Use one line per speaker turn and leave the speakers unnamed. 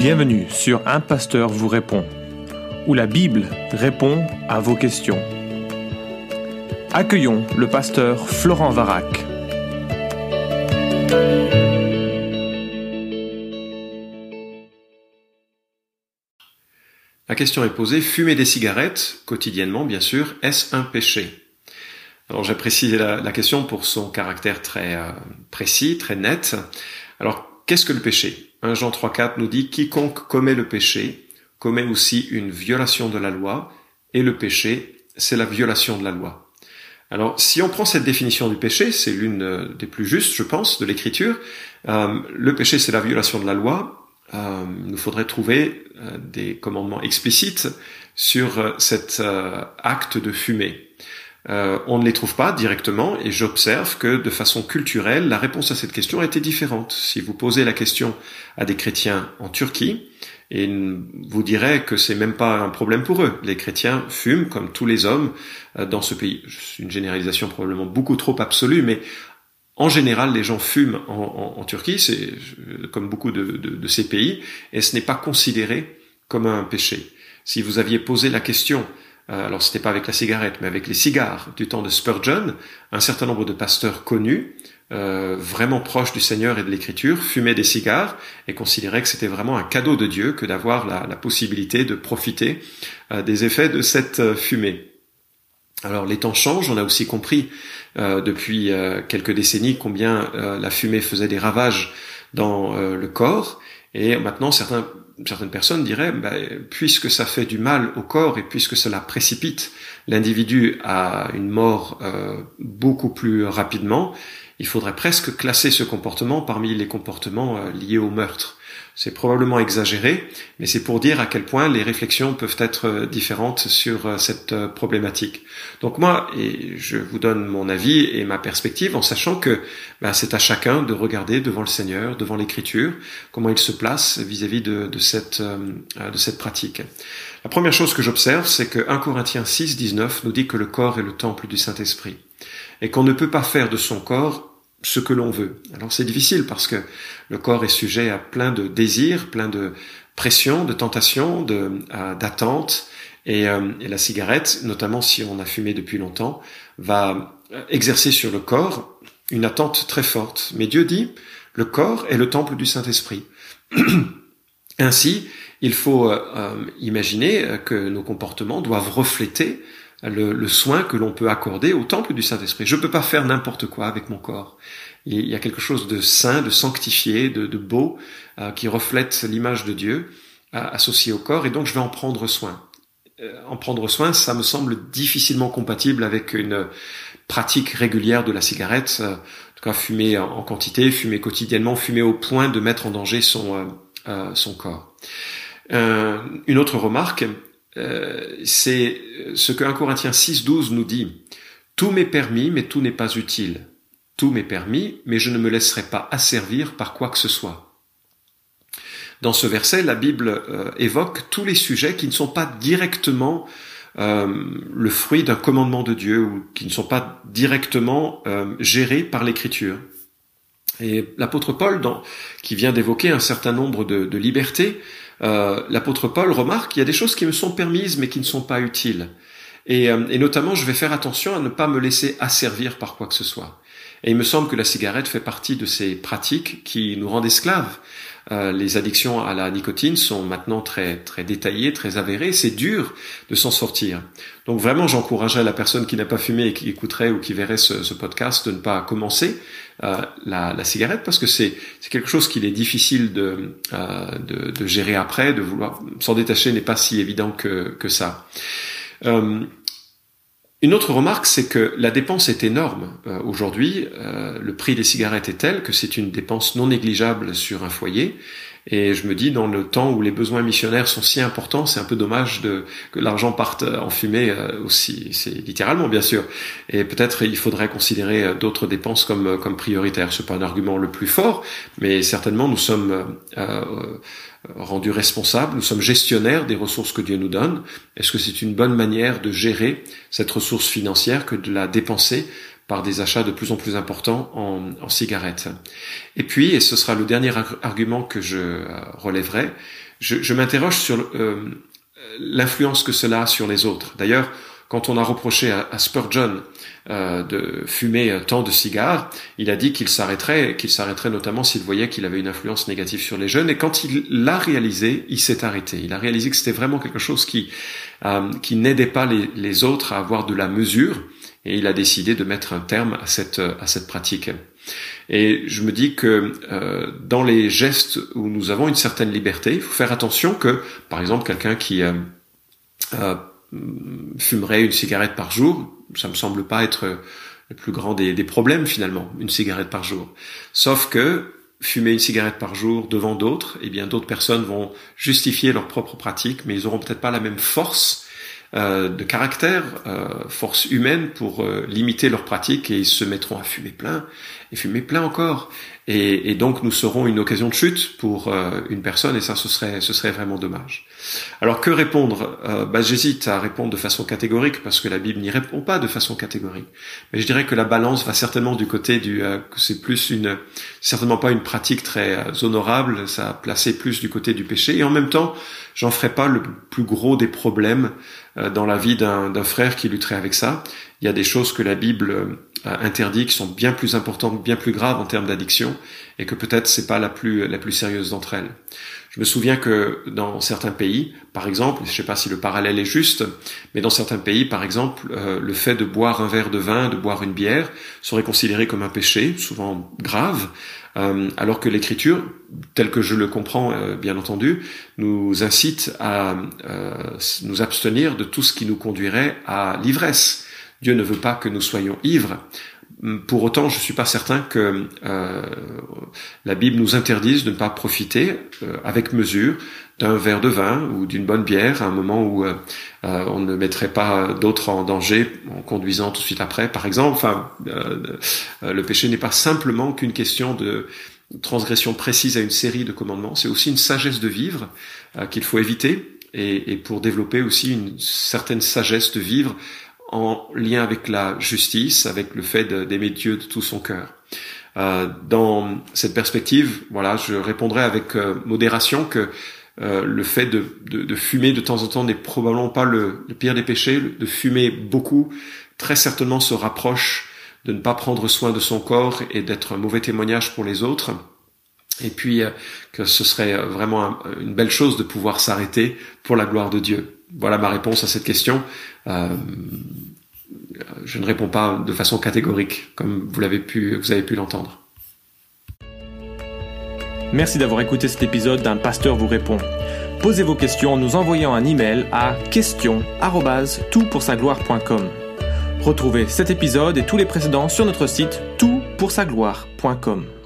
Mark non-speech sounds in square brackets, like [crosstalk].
Bienvenue sur Un Pasteur vous répond, où la Bible répond à vos questions. Accueillons le pasteur Florent Varac.
La question est posée, fumer des cigarettes, quotidiennement bien sûr, est-ce un péché? Alors j'apprécie la, la, question pour son caractère très euh, précis, très net. Alors qu'est-ce que le péché? 1 Jean 3.4 nous dit, quiconque commet le péché commet aussi une violation de la loi, et le péché, c'est la violation de la loi. Alors, si on prend cette définition du péché, c'est l'une euh, des plus justes, je pense, de l'Écriture. Euh, le péché, c'est la violation de la loi euh, il nous faudrait trouver des commandements explicites sur cet acte de fumer. On ne les trouve pas directement et j'observe que de façon culturelle, la réponse à cette question a été différente. Si vous posez la question à des chrétiens en Turquie, et vous direz que c'est même pas un problème pour eux. Les chrétiens fument comme tous les hommes dans ce pays. C'est une généralisation probablement beaucoup trop absolue, mais en général, les gens fument en, Turquie, c'est comme beaucoup de, ces pays, et ce n'est pas considéré comme un péché. Si vous aviez posé la question, euh, alors c'était pas avec la cigarette, mais avec les cigares du temps de Spurgeon, un certain nombre de pasteurs connus, euh, vraiment proches du Seigneur et de l'Écriture, fumaient des cigares et considéraient que c'était vraiment un cadeau de Dieu que d'avoir la, possibilité de profiter euh, des effets de cette fumée. Alors les temps changent, on a aussi compris euh, depuis euh, quelques décennies combien euh, la fumée faisait des ravages dans le corps, et maintenant certains, certaines personnes diraient, bah, puisque ça fait du mal au corps et puisque cela précipite l'individu à une mort beaucoup plus rapidement, il faudrait presque classer ce comportement parmi les comportements liés au meurtre. C'est probablement exagéré, mais c'est pour dire à quel point les réflexions peuvent être euh, différentes sur euh, cette euh, problématique. Donc moi, je vous donne mon avis et ma perspective en sachant que ben, c'est à chacun de regarder devant le Seigneur, devant l'Écriture, comment il se place vis-à-vis de, de, cette, de cette pratique. La première chose que j'observe, c'est que 1 Corinthiens 6, 19 nous dit que le corps est le temple du Saint-Esprit et qu'on ne peut pas faire de son corps ce que l'on veut. Alors c'est difficile parce que le corps est sujet à plein de désirs, plein de pressions, de tentations, de d'attentes, et, euh, et, la cigarette, notamment si on a fumé depuis longtemps, va exercer sur le corps une attente très forte. Mais Dieu dit, le corps est le temple du Saint-Esprit. [clears throat] Ainsi, il faut euh, imaginer que nos comportements doivent refléter le, soin que l'on peut accorder au temple du Saint-Esprit. Je ne peux pas faire n'importe quoi avec mon corps. Il y a quelque chose de saint, de sanctifié, de, beau, euh, qui reflète l'image de Dieu euh, associé au corps, et donc je vais en prendre soin. Euh, en prendre soin, ça me semble difficilement compatible avec une pratique régulière de la cigarette, en tout cas fumer en quantité, fumer quotidiennement, fumer au point de mettre en danger son, son corps. une autre remarque, euh, c'est ce que 1 Corinthiens 6, 12 nous dit. Tout m'est permis, mais tout n'est pas utile. Tout m'est permis, mais je ne me laisserai pas asservir par quoi que ce soit. Dans ce verset, la Bible euh, évoque tous les sujets qui ne sont pas directement euh, le fruit d'un commandement de Dieu ou qui ne sont pas directement gérés par l'Écriture. Et l'apôtre Paul, qui vient d'évoquer un certain nombre de, libertés, l'apôtre Paul remarque qu'il y a des choses qui me sont permises mais qui ne sont pas utiles. Et, euh, et, notamment, je vais faire attention à ne pas me laisser asservir par quoi que ce soit. Et il me semble que la cigarette fait partie de ces pratiques qui nous rendent esclaves. Euh, les addictions à la nicotine sont maintenant très très détaillées, très avérées. C'est dur de s'en sortir. Donc vraiment, j'encouragerais la personne qui n'a pas fumé et qui écouterait ou qui verrait ce, podcast de ne pas commencer euh, la, la, cigarette parce que c'est quelque chose qu'il est difficile de, euh, de, de, gérer après, de vouloir s'en détacher n'est pas si évident que, que ça. Euh, une autre remarque, c'est que la dépense est énorme. Euh, aujourd'hui, euh, le prix des cigarettes est tel que c'est une dépense non négligeable sur un foyer. Et je me dis, dans le temps où les besoins missionnaires sont si importants, c'est un peu dommage de, que l'argent parte en fumée euh, aussi. C'est littéralement, bien sûr. Et peut-être il faudrait considérer d'autres dépenses comme, comme prioritaires. C'est pas un argument le plus fort, mais certainement nous sommes euh, rendus responsables, nous sommes gestionnaires des ressources que Dieu nous donne. Est-ce que c'est une bonne manière de gérer cette ressource financière que de la dépenser par des achats de plus en plus importants en, cigarettes. Et puis, et ce sera le dernier argument que je euh, relèverai, je, m'interroge sur l'influence que cela a sur les autres. D'ailleurs, quand on a reproché à, Spurgeon euh, de fumer tant de cigares, il a dit qu'il s'arrêterait, qu'il s'arrêterait notamment s'il voyait qu'il avait une influence négative sur les jeunes. Et quand il l'a réalisé, il s'est arrêté. Il a réalisé que c'était vraiment quelque chose qui euh, qui n'aidait pas les, les, autres à avoir de la mesure, et il a décidé de mettre un terme à cette à cette pratique. Et je me dis que euh, dans les gestes où nous avons une certaine liberté, il faut faire attention que, par exemple, quelqu'un qui euh, euh fumerait une cigarette par jour, ça me semble pas être le plus grand des, problèmes finalement, une cigarette par jour. Sauf que fumer une cigarette par jour devant d'autres, eh bien d'autres personnes vont justifier leur propre pratique, mais ils auront peut-être pas la même force de caractère, euh, force humaine pour euh, limiter leur pratique et ils se mettront à fumer plein et fumer plein encore. Et, donc nous serons une occasion de chute pour une personne et ça ce serait ce serait vraiment dommage. Alors que répondre? Bah, J'hésite à répondre de façon catégorique parce que la Bible n'y répond pas de façon catégorique. Mais je dirais que la balance va certainement du côté du que c'est plus une certainement pas une pratique très honorable, ça a placé plus du côté du péché et en même temps j'en ferai pas le plus gros des problèmes euh, dans la vie d'un frère qui lutterait avec ça. Il y a des choses que la Bible euh, interdit qui sont bien plus importantes, bien plus graves en termes d'addiction, et que peut-être c'est pas la plus la plus sérieuse d'entre elles. Je me souviens que dans certains pays, par exemple, je sais pas si le parallèle est juste, mais dans certains pays, par exemple, euh, le fait de boire un verre de vin, de boire une bière, serait considéré comme un péché, souvent grave, euh, alors que l'Écriture, telle que je le comprends, euh, bien entendu, nous incite à euh, nous abstenir de tout ce qui nous conduirait à l'ivresse. Dieu ne veut pas que nous soyons ivres. Pour autant, je suis pas certain que la Bible nous interdise de ne pas profiter avec mesure d'un verre de vin ou d'une bonne bière à un moment où euh, euh, on ne mettrait pas d'autres en danger en conduisant tout de suite après, par exemple. Enfin, euh, le péché n'est pas simplement qu'une question de transgression précise à une série de commandements, c'est aussi une sagesse de vivre qu'il faut éviter et, et, pour développer aussi une certaine sagesse de vivre en lien avec la justice, avec le fait d'aimer Dieu de tout son cœur. dans cette perspective, voilà, je répondrai avec modération que euh, le fait de, de, fumer de temps en temps n'est probablement pas le, pire des péchés. De fumer beaucoup, très certainement se rapproche de ne pas prendre soin de son corps et d'être un mauvais témoignage pour les autres. Et puis euh, que ce serait vraiment une belle chose de pouvoir s'arrêter pour la gloire de Dieu. Voilà ma réponse à cette question. Euh, je ne réponds pas de façon catégorique, comme vous l'avez pu, vous avez pu l'entendre.
Merci d'avoir écouté cet épisode d'un pasteur vous répond. Posez vos questions en nous envoyant un email à question@toutpoursagloire.com. Retrouvez cet épisode et tous les précédents sur notre site toutpoursagloire.com.